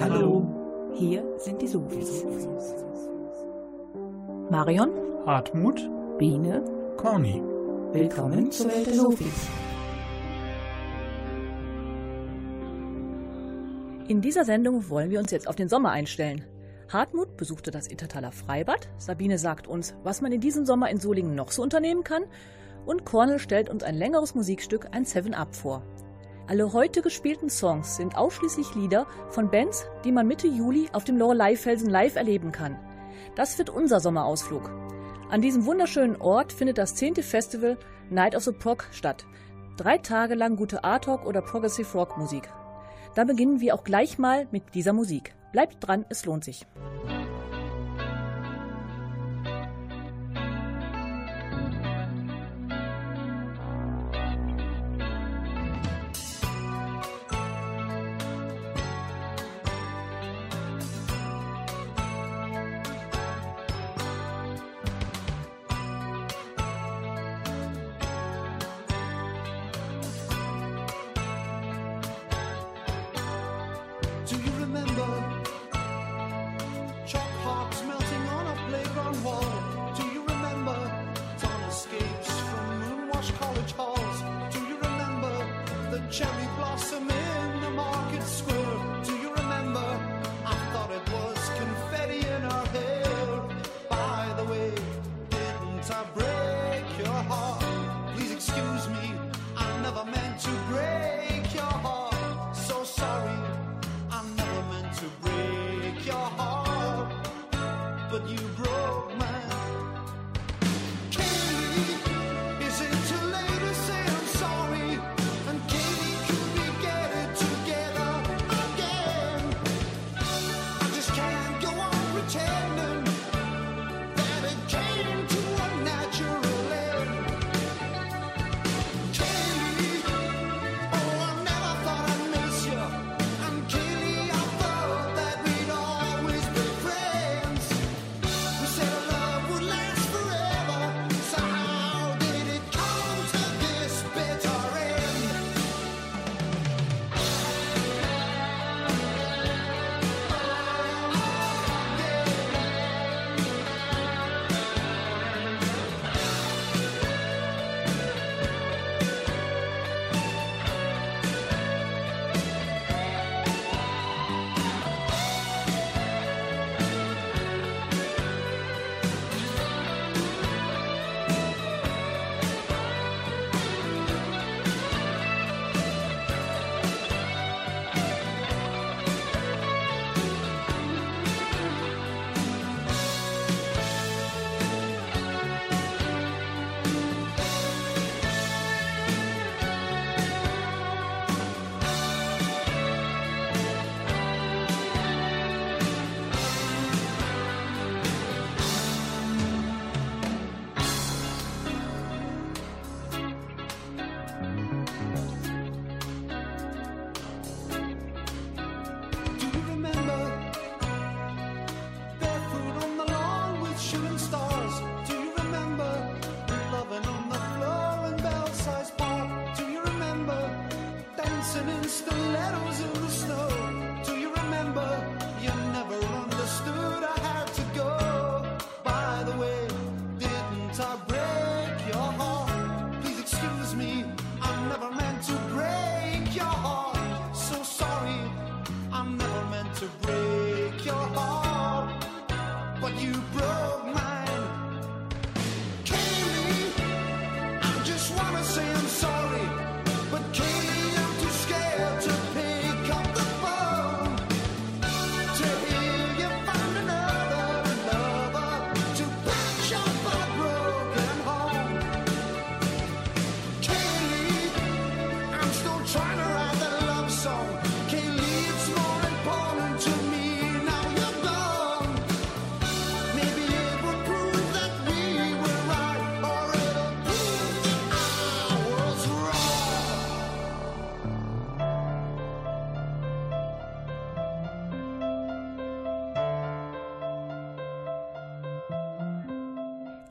Hallo. Hier sind die Sofis. Marion. Hartmut. Biene. Corny. Willkommen zur Welt der Sofis. In dieser Sendung wollen wir uns jetzt auf den Sommer einstellen. Hartmut besuchte das Ittertaler Freibad, Sabine sagt uns, was man in diesem Sommer in Solingen noch so unternehmen kann und Cornel stellt uns ein längeres Musikstück, ein Seven Up, vor. Alle heute gespielten Songs sind ausschließlich Lieder von Bands, die man Mitte Juli auf dem Lorelei-Felsen live erleben kann. Das wird unser Sommerausflug. An diesem wunderschönen Ort findet das 10. Festival Night of the Prog statt. Drei Tage lang gute Art Rock oder Progressive Rock Musik. Da beginnen wir auch gleich mal mit dieser Musik. Bleibt dran, es lohnt sich.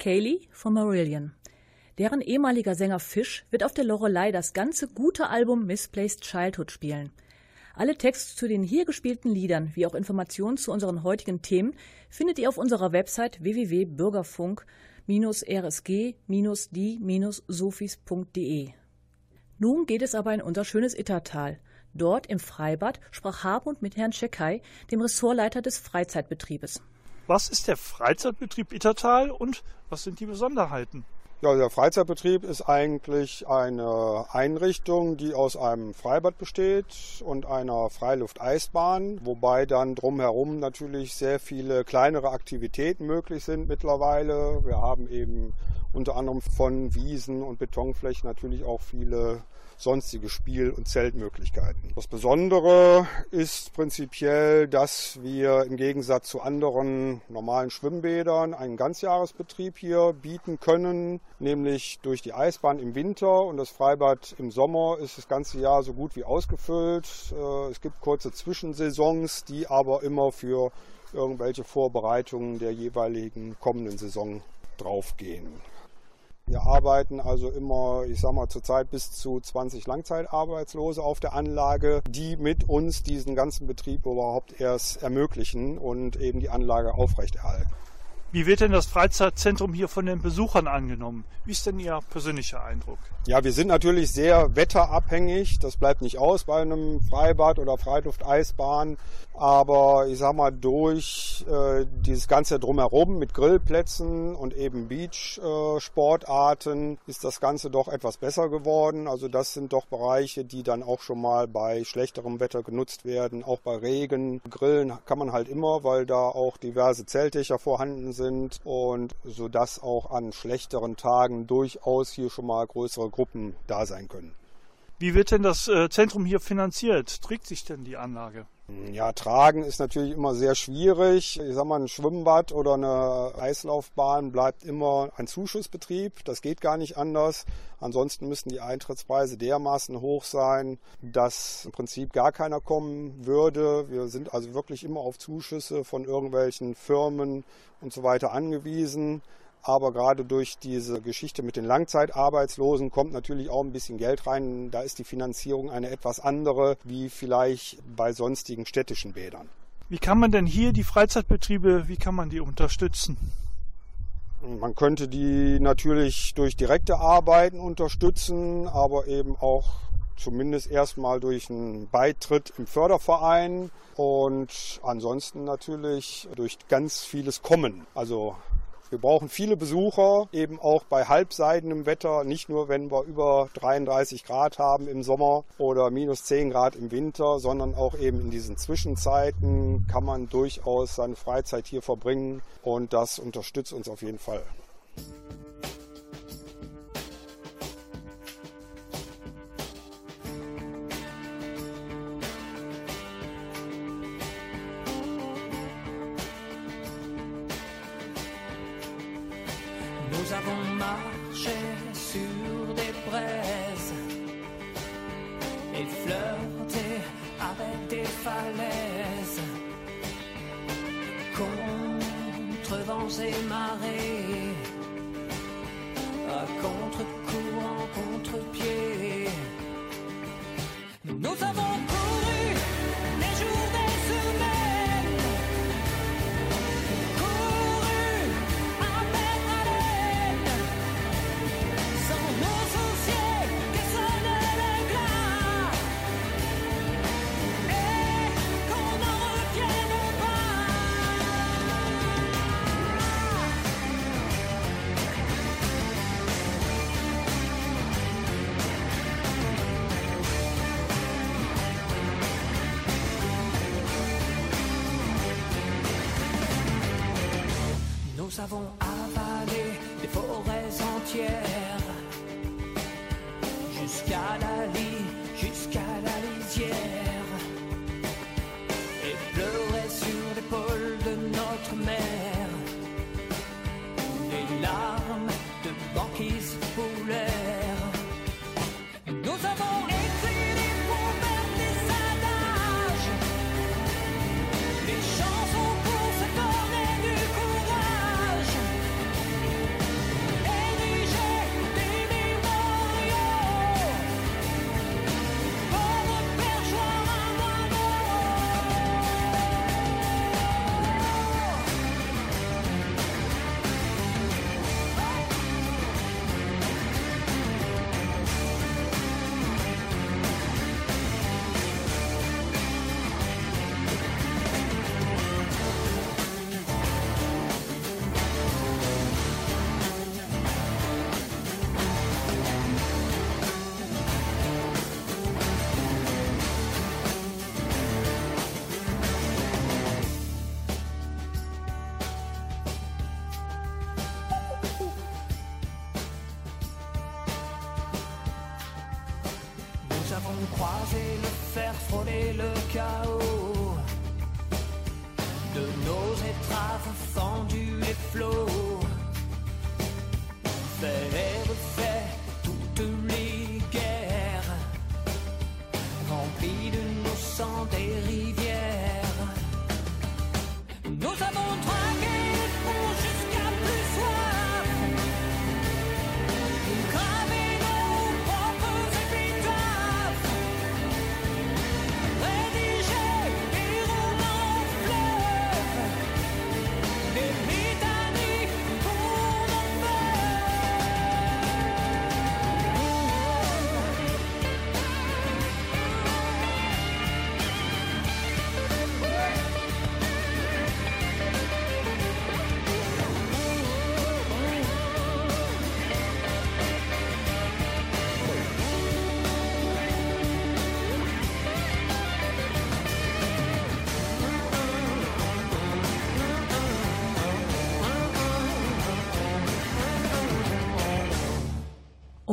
Kaylee von Marillion. Deren ehemaliger Sänger Fish wird auf der Lorelei das ganze gute Album Misplaced Childhood spielen. Alle Texte zu den hier gespielten Liedern, wie auch Informationen zu unseren heutigen Themen, findet ihr auf unserer Website www.bürgerfunk-rsg-die-sophies.de. Nun geht es aber in unser schönes Ittertal. Dort im Freibad sprach Harmut mit Herrn Schekai, dem Ressortleiter des Freizeitbetriebes. Was ist der Freizeitbetrieb Ittertal und was sind die Besonderheiten? Ja, der Freizeitbetrieb ist eigentlich eine Einrichtung, die aus einem Freibad besteht und einer Freilufteisbahn, wobei dann drumherum natürlich sehr viele kleinere Aktivitäten möglich sind mittlerweile. Wir haben eben unter anderem von Wiesen und Betonflächen natürlich auch viele sonstige Spiel- und Zeltmöglichkeiten. Das Besondere ist prinzipiell, dass wir im Gegensatz zu anderen normalen Schwimmbädern einen Ganzjahresbetrieb hier bieten können, nämlich durch die Eisbahn im Winter und das Freibad im Sommer ist das ganze Jahr so gut wie ausgefüllt. Äh, es gibt kurze Zwischensaisons, die aber immer für irgendwelche Vorbereitungen der jeweiligen kommenden Saison draufgehen. Wir arbeiten also immer, ich sag mal, zurzeit bis zu 20 Langzeitarbeitslose auf der Anlage, die mit uns diesen ganzen Betrieb überhaupt erst ermöglichen und eben die Anlage aufrechterhalten. Wie wird denn das Freizeitzentrum hier von den Besuchern angenommen? Wie ist denn Ihr persönlicher Eindruck? Ja, wir sind natürlich sehr wetterabhängig. Das bleibt nicht aus bei einem Freibad oder Freilufteisbahn. Aber ich sag mal, durch äh, dieses Ganze drumherum mit Grillplätzen und eben Beach-Sportarten äh, ist das Ganze doch etwas besser geworden. Also das sind doch Bereiche, die dann auch schon mal bei schlechterem Wetter genutzt werden. Auch bei Regen. Grillen kann man halt immer, weil da auch diverse Zeltdächer vorhanden sind und so dass auch an schlechteren Tagen durchaus hier schon mal größere Gruppen da sein können. Wie wird denn das äh, Zentrum hier finanziert? Trägt sich denn die Anlage? Ja, tragen ist natürlich immer sehr schwierig. Ich sag mal, ein Schwimmbad oder eine Eislaufbahn bleibt immer ein Zuschussbetrieb. Das geht gar nicht anders. Ansonsten müssten die Eintrittspreise dermaßen hoch sein, dass im Prinzip gar keiner kommen würde. Wir sind also wirklich immer auf Zuschüsse von irgendwelchen Firmen und so weiter angewiesen. Aber gerade durch diese Geschichte mit den Langzeitarbeitslosen kommt natürlich auch ein bisschen Geld rein. Da ist die Finanzierung eine etwas andere wie vielleicht bei sonstigen städtischen Bädern. Wie kann man denn hier die Freizeitbetriebe, wie kann man die unterstützen? Man könnte die natürlich durch direkte Arbeiten unterstützen, aber eben auch zumindest erstmal durch einen Beitritt im Förderverein und ansonsten natürlich durch ganz vieles Kommen. Also wir brauchen viele Besucher, eben auch bei halbseidenem Wetter, nicht nur wenn wir über 33 Grad haben im Sommer oder minus 10 Grad im Winter, sondern auch eben in diesen Zwischenzeiten kann man durchaus seine Freizeit hier verbringen und das unterstützt uns auf jeden Fall. Vents et marées, à contre-courant, contre-pied. Nous avons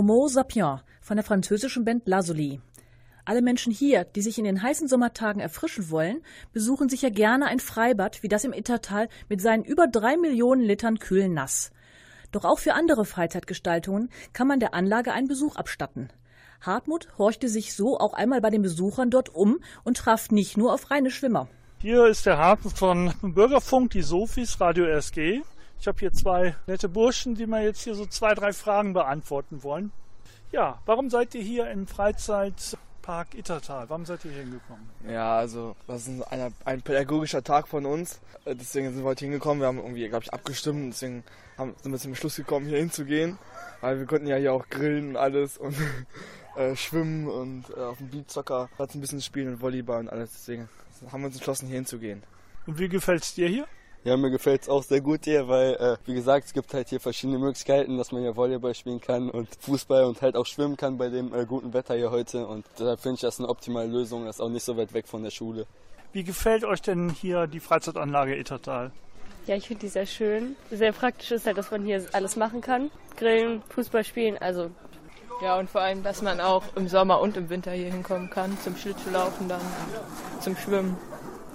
Homo sapiens von der französischen Band Lazuli. Alle Menschen hier, die sich in den heißen Sommertagen erfrischen wollen, besuchen sicher gerne ein Freibad wie das im Ittertal mit seinen über drei Millionen Litern kühlen Nass. Doch auch für andere Freizeitgestaltungen kann man der Anlage einen Besuch abstatten. Hartmut horchte sich so auch einmal bei den Besuchern dort um und traf nicht nur auf reine Schwimmer. Hier ist der Hartmut von Bürgerfunk, die Sofis, Radio SG. Ich habe hier zwei nette Burschen, die mir jetzt hier so zwei, drei Fragen beantworten wollen. Ja, warum seid ihr hier im Freizeitpark Ittertal? Warum seid ihr hier hingekommen? Ja, also das ist ein, ein pädagogischer Tag von uns. Äh, Deswegen sind wir heute hingekommen. Wir haben irgendwie, glaube ich, abgestimmt. Deswegen haben, sind wir zum Schluss gekommen, hier hinzugehen. Weil wir konnten ja hier auch grillen und alles und äh, schwimmen und äh, auf dem Beachsoccer ein bisschen spielen und Volleyball und alles. Deswegen haben wir uns entschlossen, hier hinzugehen. Und wie gefällt's dir hier? Ja, mir gefällt es auch sehr gut hier, weil, äh, wie gesagt, es gibt halt hier verschiedene Möglichkeiten, dass man hier Volleyball spielen kann und Fußball und halt auch schwimmen kann bei dem äh, guten Wetter hier heute. Und deshalb finde ich das eine optimale Lösung. Das ist auch nicht so weit weg von der Schule. Wie gefällt euch denn hier die Freizeitanlage Ittertal? Ja, ich finde die sehr schön. Sehr praktisch ist halt, dass man hier alles machen kann. Grillen, Fußball spielen, also Ja, und vor allem, dass man auch im Sommer und im Winter hier hinkommen kann, zum Schlittschuhlaufen dann, zum Schwimmen.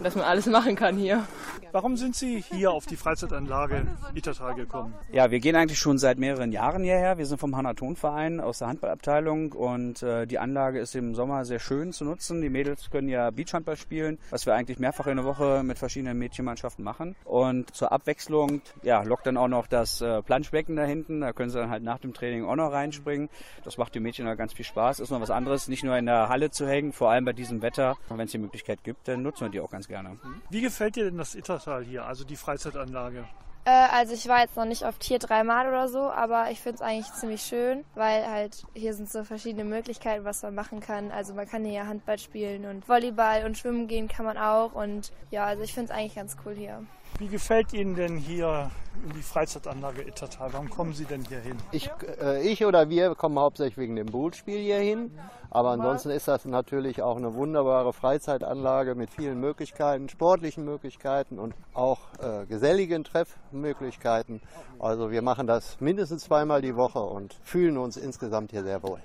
Dass man alles machen kann hier. Warum sind Sie hier auf die Freizeitanlage Ittertal gekommen? Ja, wir gehen eigentlich schon seit mehreren Jahren hierher. Wir sind vom Hanaton-Verein aus der Handballabteilung und äh, die Anlage ist im Sommer sehr schön zu nutzen. Die Mädels können ja Beachhandball spielen, was wir eigentlich mehrfach in der Woche mit verschiedenen Mädchenmannschaften machen. Und zur Abwechslung ja, lockt dann auch noch das äh, Planschbecken da hinten. Da können sie dann halt nach dem Training auch noch reinspringen. Das macht den Mädchen halt ganz viel Spaß. Ist noch was anderes, nicht nur in der Halle zu hängen, vor allem bei diesem Wetter. Wenn es die Möglichkeit gibt, dann nutzen wir die auch ganz gerne. Wie gefällt dir denn das Ittertal hier, also die Freizeitanlage? Äh, also ich war jetzt noch nicht oft hier dreimal oder so, aber ich finde es eigentlich ziemlich schön, weil halt hier sind so verschiedene Möglichkeiten, was man machen kann. Also man kann hier Handball spielen und Volleyball und schwimmen gehen kann man auch. Und ja, also ich finde es eigentlich ganz cool hier. Wie gefällt Ihnen denn hier in die Freizeitanlage Ittertal? Warum kommen Sie denn hier hin? Ich, äh, ich oder wir kommen hauptsächlich wegen dem Bootspiel hier hin. Aber ansonsten ist das natürlich auch eine wunderbare Freizeitanlage mit vielen Möglichkeiten, sportlichen Möglichkeiten und auch äh, geselligen Treffmöglichkeiten. Also wir machen das mindestens zweimal die Woche und fühlen uns insgesamt hier sehr wohl.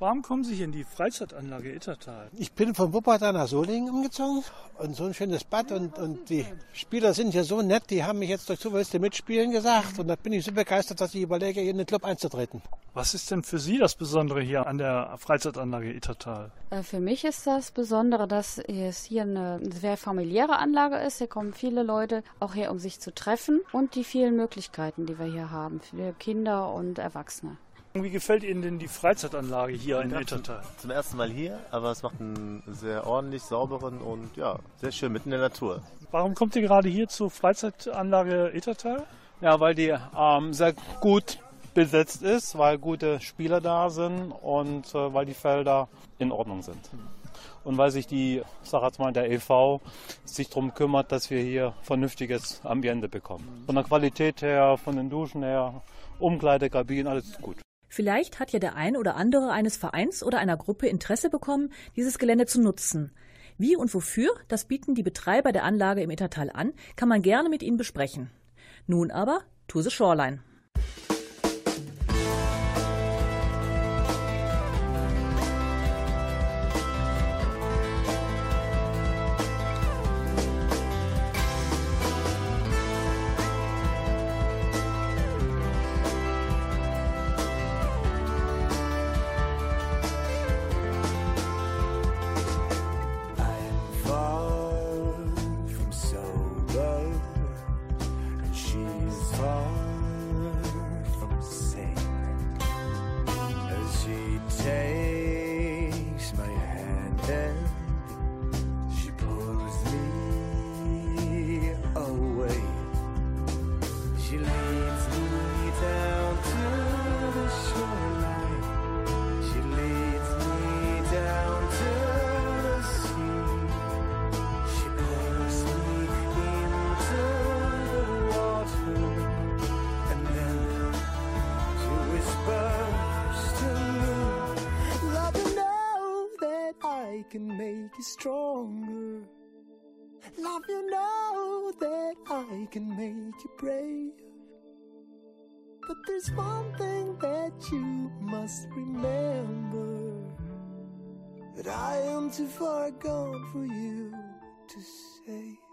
Warum kommen Sie hier in die Freizeitanlage Ittertal? Ich bin von Wuppertal nach Solingen umgezogen und so ein schönes Bad und, und die Spieler sind hier so nett, die haben mich jetzt durch Zufall mitspielen gesagt und da bin ich so begeistert, dass ich überlege, hier in den Club einzutreten. Was ist denn für Sie das Besondere hier an der Freizeitanlage Ittertal? Äh, Für mich ist das Besondere, dass es hier eine sehr familiäre Anlage ist. Hier kommen viele Leute auch her, um sich zu treffen und die vielen Möglichkeiten, die wir hier haben für Kinder und Erwachsene. Wie gefällt Ihnen denn die Freizeitanlage hier in Ja, Ittertal? Zum, zum ersten Mal hier, aber es macht einen sehr ordentlich, sauberen und ja, sehr schön mitten in der Natur. Warum kommt ihr gerade hier zur Freizeitanlage Ittertal? Ja, weil die ähm, sehr gut besetzt ist, weil gute Spieler da sind und äh, weil die Felder in Ordnung sind. Und weil sich die, ich sag jetzt mal, der EV sich darum kümmert, dass wir hier vernünftiges Ambiente bekommen. Von der Qualität her, von den Duschen her, Umkleidekabinen, alles gut. Vielleicht hat ja der ein oder andere eines Vereins oder einer Gruppe Interesse bekommen, dieses Gelände zu nutzen. Wie und wofür, das bieten die Betreiber der Anlage im Ittertal an, kann man gerne mit ihnen besprechen. Nun aber to the Shoreline. Far gone for you to save.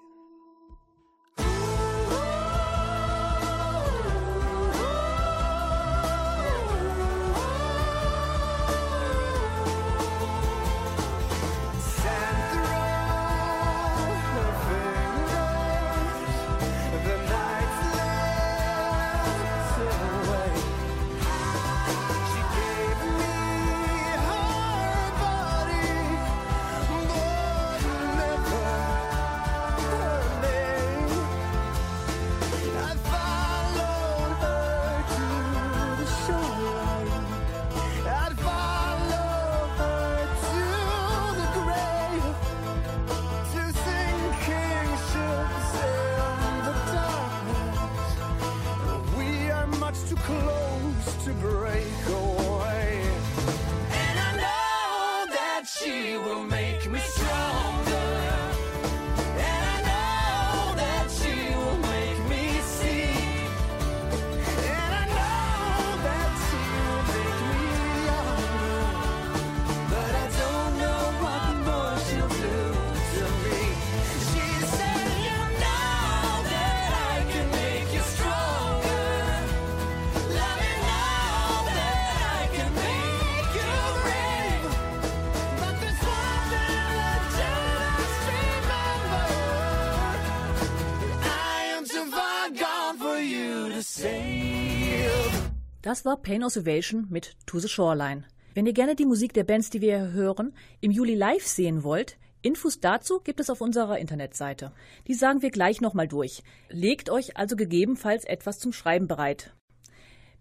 Das war Pain Oscillation mit To the Shoreline. Wenn ihr gerne die Musik der Bands, die wir hier hören, im Juli live sehen wollt, Infos dazu gibt es auf unserer Internetseite. Die sagen wir gleich nochmal durch. Legt euch also gegebenenfalls etwas zum Schreiben bereit.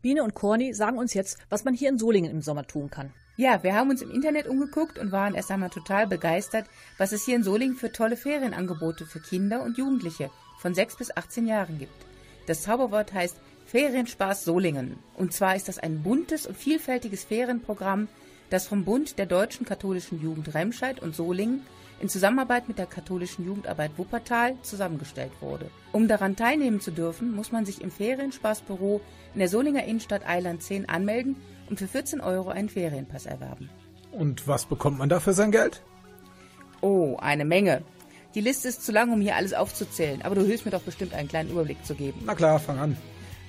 Biene und Corny sagen uns jetzt, was man hier in Solingen im Sommer tun kann. Ja, wir haben uns im Internet umgeguckt und waren erst einmal total begeistert, was es hier in Solingen für tolle Ferienangebote für Kinder und Jugendliche von 6 bis 18 Jahren gibt. Das Zauberwort heißt Ferienspaß Solingen. Und zwar ist das ein buntes und vielfältiges Ferienprogramm, das vom Bund der Deutschen Katholischen Jugend Remscheid und Solingen in Zusammenarbeit mit der Katholischen Jugendarbeit Wuppertal zusammengestellt wurde. Um daran teilnehmen zu dürfen, muss man sich im Ferienspaßbüro in der Solinger Innenstadt Eiland 10 anmelden und für 14 Euro einen Ferienpass erwerben. Und was bekommt man da für sein Geld? Oh, eine Menge. Die Liste ist zu lang, um hier alles aufzuzählen, aber du hilfst mir doch bestimmt einen kleinen Überblick zu geben. Na klar, fang an.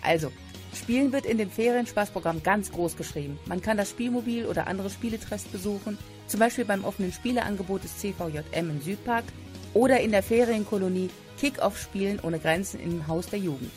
Also, Spielen wird in dem Ferienspaßprogramm ganz groß geschrieben. Man kann das Spielmobil oder andere Spieletreffs besuchen, zum Beispiel beim offenen Spieleangebot des CVJM im Südpark oder in der Ferienkolonie Kick-Off Spielen ohne Grenzen im Haus der Jugend.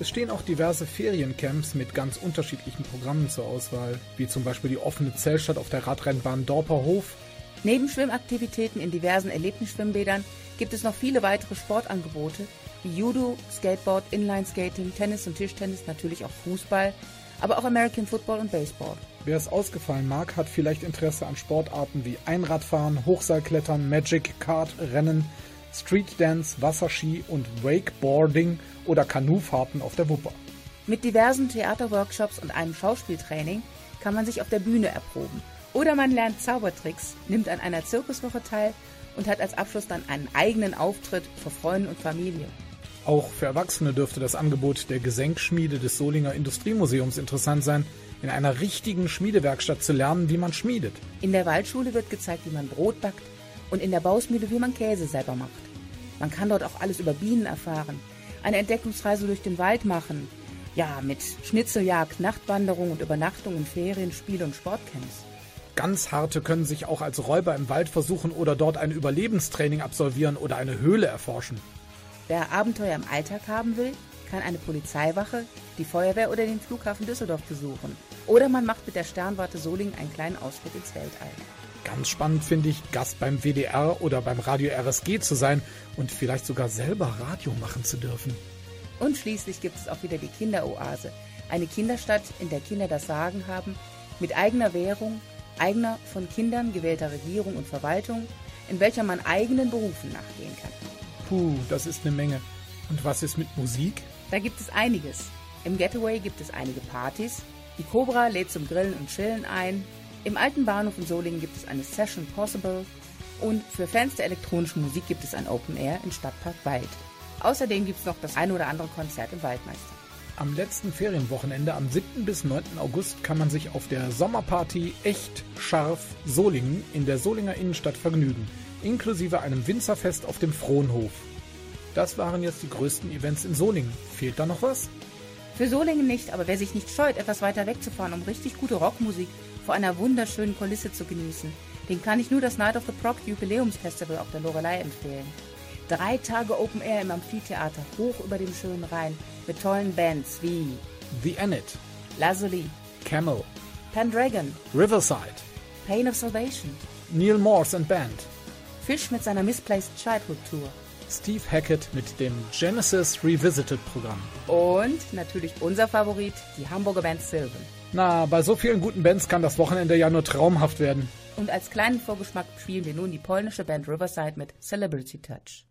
Es stehen auch diverse Feriencamps mit ganz unterschiedlichen Programmen zur Auswahl, wie zum Beispiel die offene Zellstadt auf der Radrennbahn Dorperhof. Neben Schwimmaktivitäten in diversen Erlebnisschwimmbädern gibt es noch viele weitere Sportangebote wie Judo, Skateboard, Inlineskating, Tennis und Tischtennis, natürlich auch Fußball, aber auch American Football und Baseball. Wer es ausgefallen mag, hat vielleicht Interesse an Sportarten wie Einradfahren, Hochseilklettern, Magic, Kart, Rennen, Street Dance, Wasserski und Wakeboarding oder Kanufahrten auf der Wupper. Mit diversen Theaterworkshops und einem Schauspieltraining kann man sich auf der Bühne erproben. Oder man lernt Zaubertricks, nimmt an einer Zirkuswoche teil und hat als Abschluss dann einen eigenen Auftritt vor Freunden und Familie. Auch für Erwachsene dürfte das Angebot der Gesenkschmiede des Solinger Industriemuseums interessant sein, in einer richtigen Schmiedewerkstatt zu lernen, wie man schmiedet. In der Waldschule wird gezeigt, wie man Brot backt und in der Bausmühle, wie man Käse selber macht. Man kann dort auch alles über Bienen erfahren, eine Entdeckungsreise durch den Wald machen, ja, mit Schnitzeljagd, Nachtwanderung und Übernachtung in Ferien, Spiel- und Sportcamps. Ganz harte können sich auch als Räuber im Wald versuchen oder dort ein Überlebenstraining absolvieren oder eine Höhle erforschen. Wer Abenteuer im Alltag haben will, kann eine Polizeiwache, die Feuerwehr oder den Flughafen Düsseldorf besuchen. Oder man macht mit der Sternwarte Solingen einen kleinen Ausflug ins Weltall. Ganz spannend finde ich, Gast beim WDR oder beim Radio RSG zu sein und vielleicht sogar selber Radio machen zu dürfen. Und schließlich gibt es auch wieder die Kinderoase. Eine Kinderstadt, in der Kinder das Sagen haben, mit eigener Währung, eigener von Kindern gewählter Regierung und Verwaltung, in welcher man eigenen Berufen nachgehen kann. Puh, das ist eine Menge. Und was ist mit Musik? Da gibt es einiges. Im Getaway gibt es einige Partys. Die Cobra lädt zum Grillen und Chillen ein. Im alten Bahnhof in Solingen gibt es eine Session Possible. Und für Fans der elektronischen Musik gibt es ein Open Air im Stadtpark Wald. Außerdem gibt es noch das ein oder andere Konzert im Waldmeister. Am letzten Ferienwochenende am 7. bis 9. August kann man sich auf der Sommerparty Echt Scharf Solingen in der Solinger Innenstadt vergnügen, inklusive einem Winzerfest auf dem Frohnhof. Das waren jetzt die größten Events in Solingen. Fehlt da noch was? Für Solingen nicht, aber wer sich nicht scheut, etwas weiter wegzufahren, um richtig gute Rockmusik vor einer wunderschönen Kulisse zu genießen, dem kann ich nur das Night of the Prog Jubiläumsfestival auf der Lorelei empfehlen. Drei Tage Open Air im Amphitheater, hoch über dem schönen Rhein, mit tollen Bands wie The Enid, Lazuli, Camel, Pendragon, Riverside, Pain of Salvation, Neil Morse and Band, Fish mit seiner Misplaced Childhood Tour Steve Hackett mit dem Genesis Revisited Programm. und natürlich unser Favorit, die Hamburger Band Sylvan. Na, bei so vielen guten Bands kann das Wochenende ja nur traumhaft werden. Und als kleinen Vorgeschmack spielen wir nun die polnische Band Riverside mit Celebrity Touch.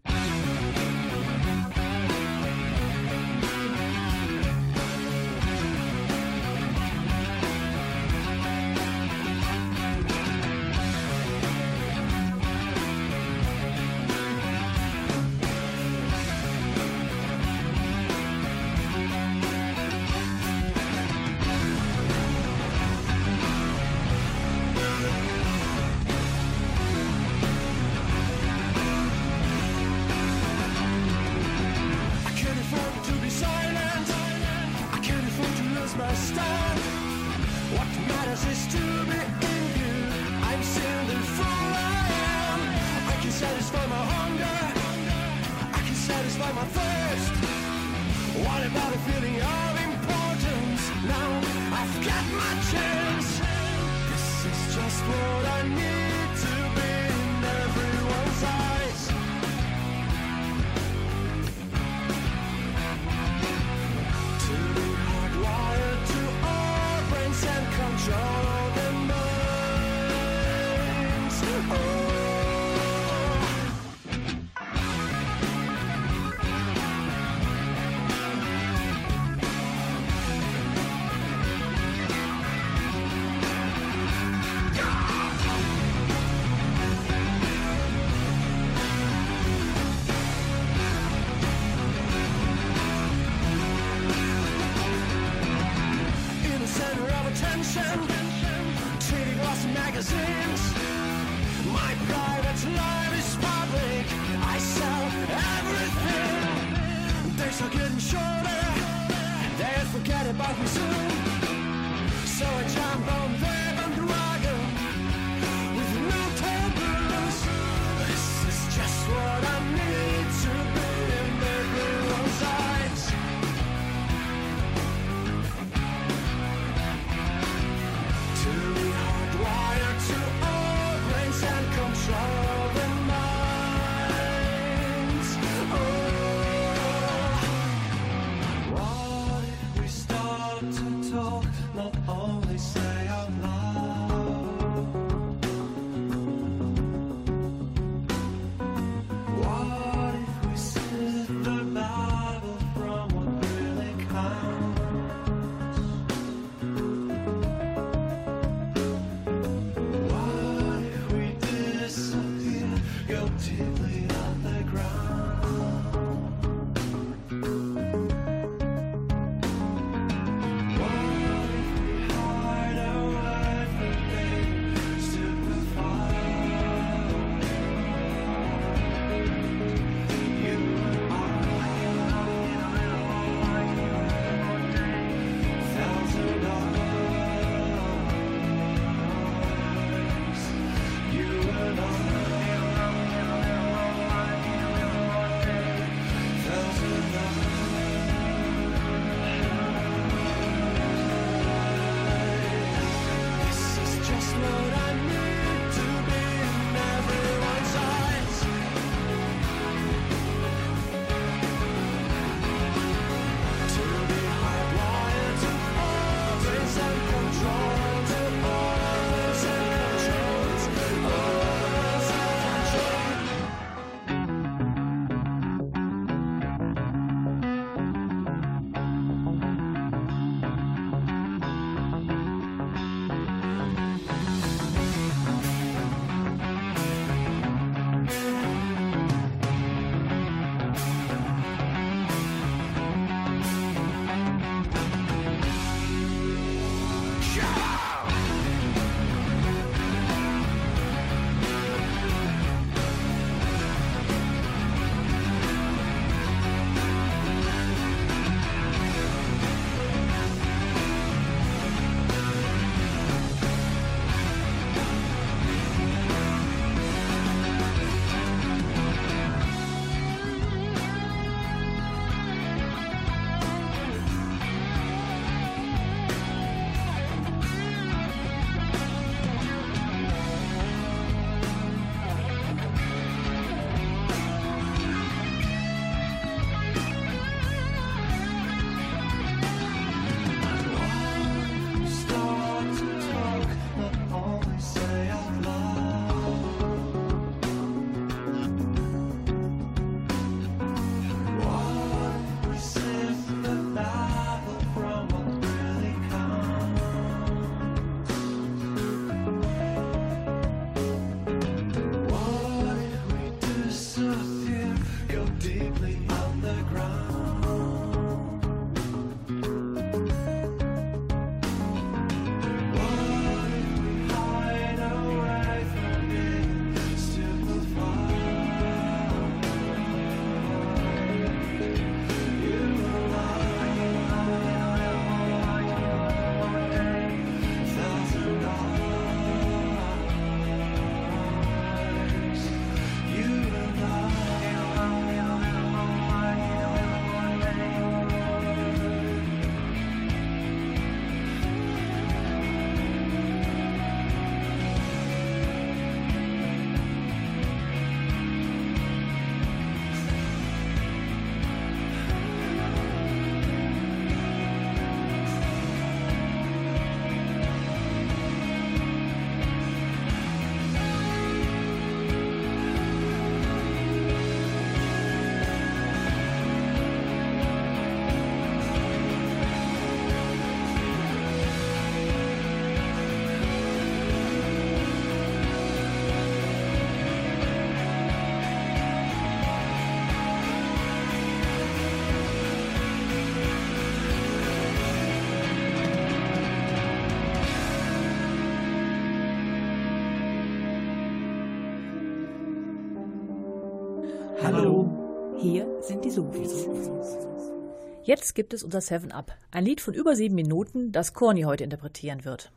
Jetzt gibt es unser Seven Up, ein Lied von über sieben Minuten, das Corny heute interpretieren wird.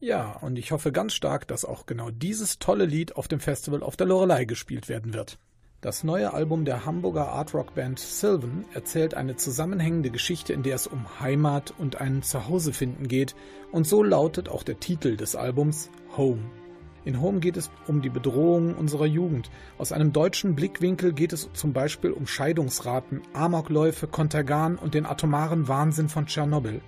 Ja, und ich hoffe ganz stark, dass auch genau dieses tolle Lied auf dem Festival auf der Lorelei gespielt werden wird. Das neue Album der Hamburger Artrock-Band Sylvan erzählt eine zusammenhängende Geschichte, in der es um Heimat und ein Zuhausefinden geht, und so lautet auch der Titel des Albums Home. In Home geht es um die Bedrohung unserer Jugend. Aus einem deutschen Blickwinkel geht es zum Beispiel um Scheidungsraten, Amokläufe, Kontergan und den atomaren Wahnsinn von Tschernobyl.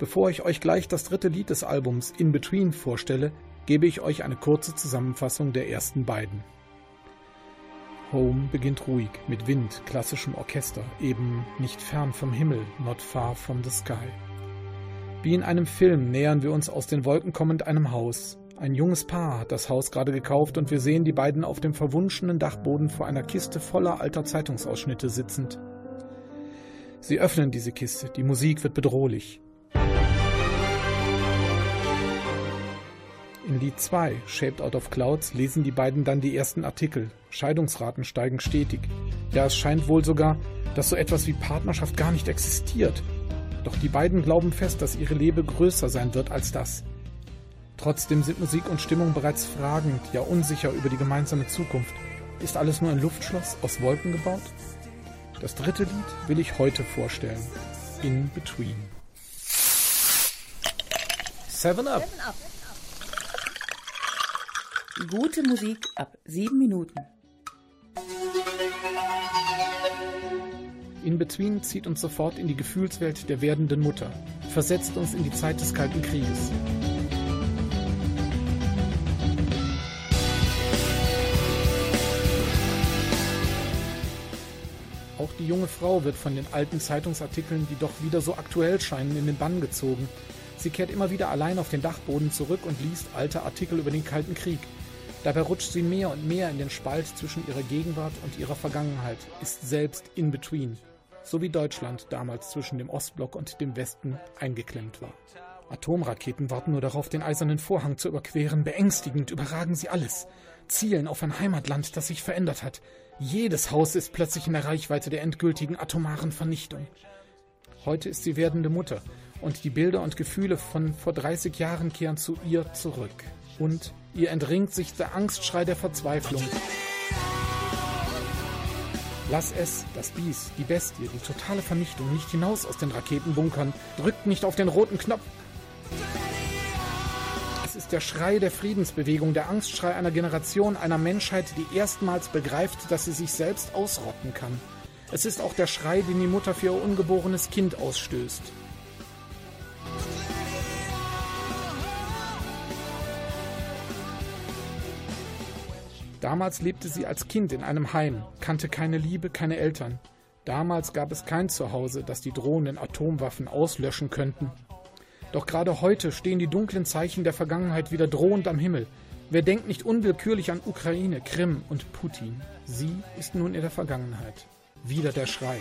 Bevor ich euch gleich das dritte Lied des Albums In Between vorstelle, gebe ich euch eine kurze Zusammenfassung der ersten beiden. Home beginnt ruhig, mit Wind, klassischem Orchester, eben nicht fern vom Himmel, not far from the sky. Wie in einem Film nähern wir uns aus den Wolken kommend einem Haus. Ein junges Paar hat das Haus gerade gekauft und wir sehen die beiden auf dem verwunschenen Dachboden vor einer Kiste voller alter Zeitungsausschnitte sitzend. Sie öffnen diese Kiste, die Musik wird bedrohlich. In Lied 2, Shaped Out of Clouds, lesen die beiden dann die ersten Artikel. Scheidungsraten steigen stetig. Ja, es scheint wohl sogar, dass so etwas wie Partnerschaft gar nicht existiert. Doch die beiden glauben fest, dass ihre Liebe größer sein wird als das. Trotzdem sind Musik und Stimmung bereits fragend, ja unsicher über die gemeinsame Zukunft. Ist alles nur ein Luftschloss aus Wolken gebaut? Das dritte Lied will ich heute vorstellen. In Between. Seven Up. Gute Musik ab sieben Minuten. In Between zieht uns sofort in die Gefühlswelt der werdenden Mutter, versetzt uns in die Zeit des Kalten Krieges. Junge Frau wird von den alten Zeitungsartikeln, die doch wieder so aktuell scheinen, in den Bann gezogen. Sie kehrt immer wieder allein auf den Dachboden zurück und liest alte Artikel über den Kalten Krieg. Dabei rutscht sie mehr und mehr in den Spalt zwischen ihrer Gegenwart und ihrer Vergangenheit, ist selbst in between, so wie Deutschland damals zwischen dem Ostblock und dem Westen eingeklemmt war. Atomraketen warten nur darauf, den eisernen Vorhang zu überqueren. Beängstigend überragen sie alles. Zielen auf ein Heimatland, das sich verändert hat. Jedes Haus ist plötzlich in der Reichweite der endgültigen atomaren Vernichtung. Heute ist sie werdende Mutter und die Bilder und Gefühle von vor 30 Jahren kehren zu ihr zurück. Und ihr entringt sich der Angstschrei der Verzweiflung. Lass es, das Biest, die Bestie, die totale Vernichtung nicht hinaus aus den Raketenbunkern. Drückt nicht auf den roten Knopf. Ist der Schrei der Friedensbewegung, der Angstschrei einer Generation, einer Menschheit, die erstmals begreift, dass sie sich selbst ausrotten kann. Es ist auch der Schrei, den die Mutter für ihr ungeborenes Kind ausstößt. Damals lebte sie als Kind in einem Heim, kannte keine Liebe, keine Eltern. Damals gab es kein Zuhause, das die drohenden Atomwaffen auslöschen könnten. Doch gerade heute stehen die dunklen Zeichen der Vergangenheit wieder drohend am Himmel. Wer denkt nicht unwillkürlich an Ukraine, Krim und Putin? Sie ist nun in der Vergangenheit. Wieder der Schrei.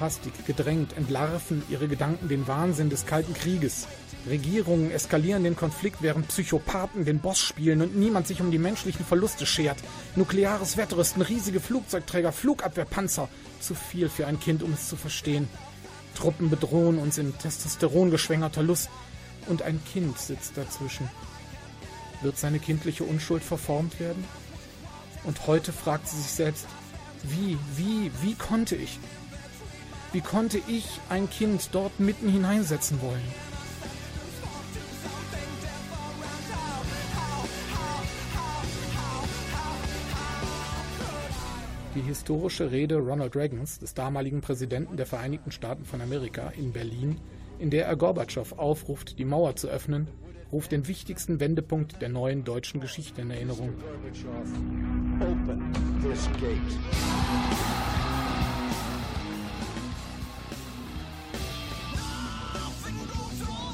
Hastig, gedrängt, entlarven ihre Gedanken den Wahnsinn des Kalten Krieges. Regierungen eskalieren den Konflikt, während Psychopathen den Boss spielen und niemand sich um die menschlichen Verluste schert. Nukleares Wettrüsten, riesige Flugzeugträger, Flugabwehrpanzer. Zu viel für ein Kind, um es zu verstehen. Truppen bedrohen uns in testosterongeschwängerter Lust. Und ein Kind sitzt dazwischen. Wird seine kindliche Unschuld verformt werden? Und heute fragt sie sich selbst, wie, wie, wie konnte ich? Wie konnte ich ein Kind dort mitten hineinsetzen wollen? Die historische Rede Ronald Reagans, des damaligen Präsidenten der Vereinigten Staaten von Amerika in Berlin, in der er Gorbatschow aufruft, die Mauer zu öffnen, ruft den wichtigsten Wendepunkt der neuen deutschen Geschichte in Erinnerung.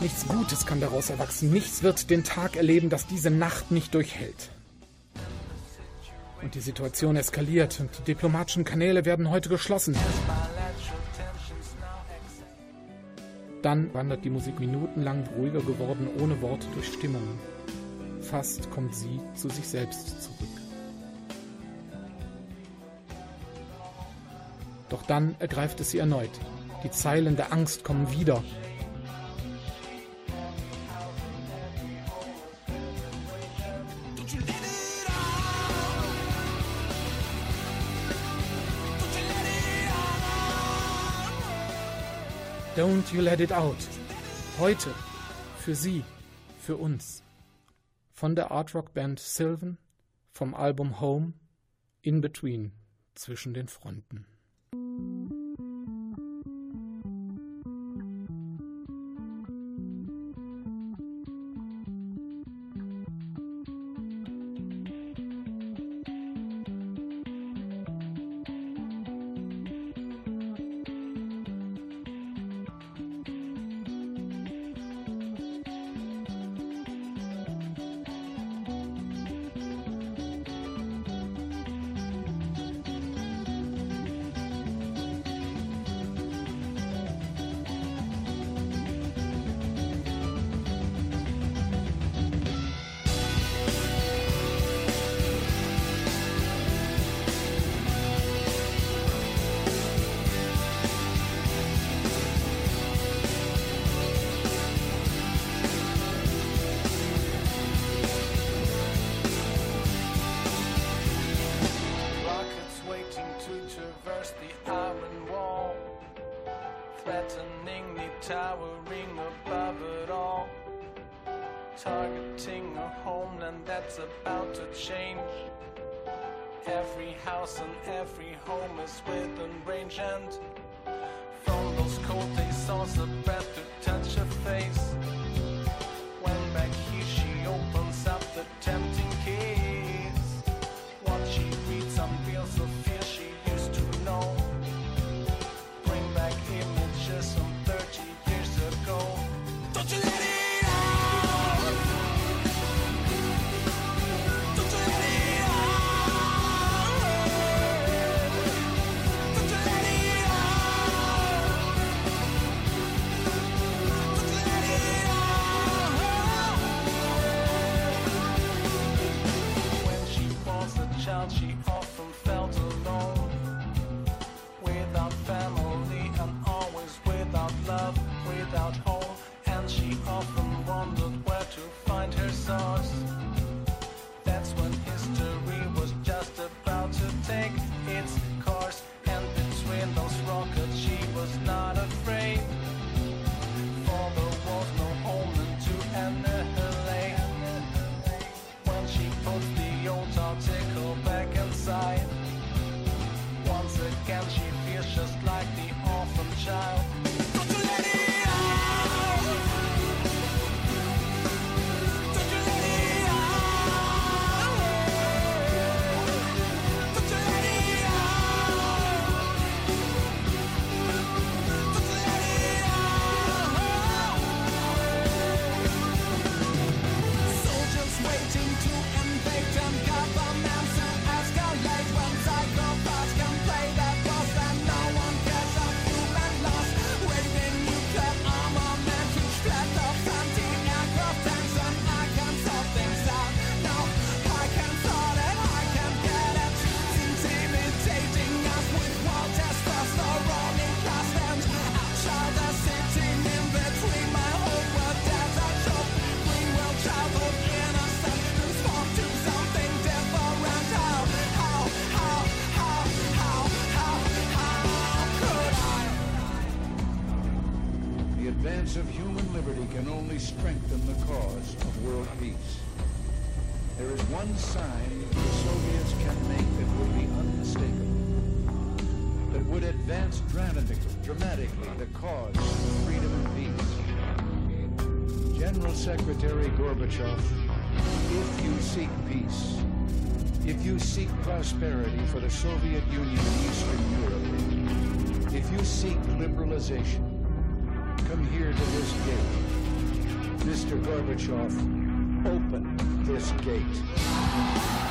Nichts Gutes kann daraus erwachsen. Nichts wird den Tag erleben, das diese Nacht nicht durchhält. Und die Situation eskaliert und die diplomatischen Kanäle werden heute geschlossen. Dann wandert die Musik minutenlang ruhiger geworden, ohne Worte durch Stimmungen. Fast kommt sie zu sich selbst zurück. Doch dann ergreift es sie erneut. Die Zeilen der Angst kommen wieder. Don't you let it out. Heute. Für Sie. Für uns. Von der Art Rock Band Sylvan. Vom Album Home. In Between. Zwischen den Fronten. Threateningly towering above it all, targeting a homeland that's about to change. Every house and every home is within range, and from those cold days, saws a breath to touch her face. Secretary Gorbachev, if you seek peace, if you seek prosperity for the Soviet Union and Eastern Europe, if you seek liberalization, come here to this gate. Mr. Gorbachev, open this gate.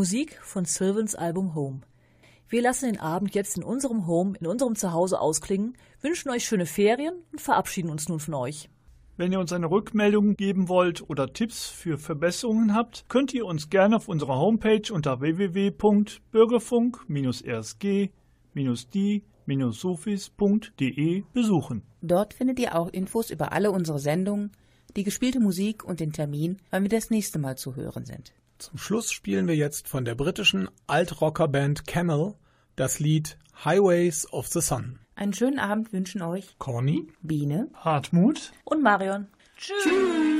Musik von Sylvans Album Home. Wir lassen den Abend jetzt in unserem Home, in unserem Zuhause ausklingen, wünschen euch schöne Ferien und verabschieden uns nun von euch. Wenn ihr uns eine Rückmeldung geben wollt oder Tipps für Verbesserungen habt, könnt ihr uns gerne auf unserer Homepage unter www.bürgerfunk-rsg-die-sofis.de besuchen. Dort findet ihr auch Infos über alle unsere Sendungen, die gespielte Musik und den Termin, wann wir das nächste Mal zu hören sind. Zum Schluss spielen wir jetzt von der britischen Altrockerband Camel das Lied Highways of the Sun. Einen schönen Abend wünschen euch Corny, Biene, Hartmut und Marion. Tschüss. We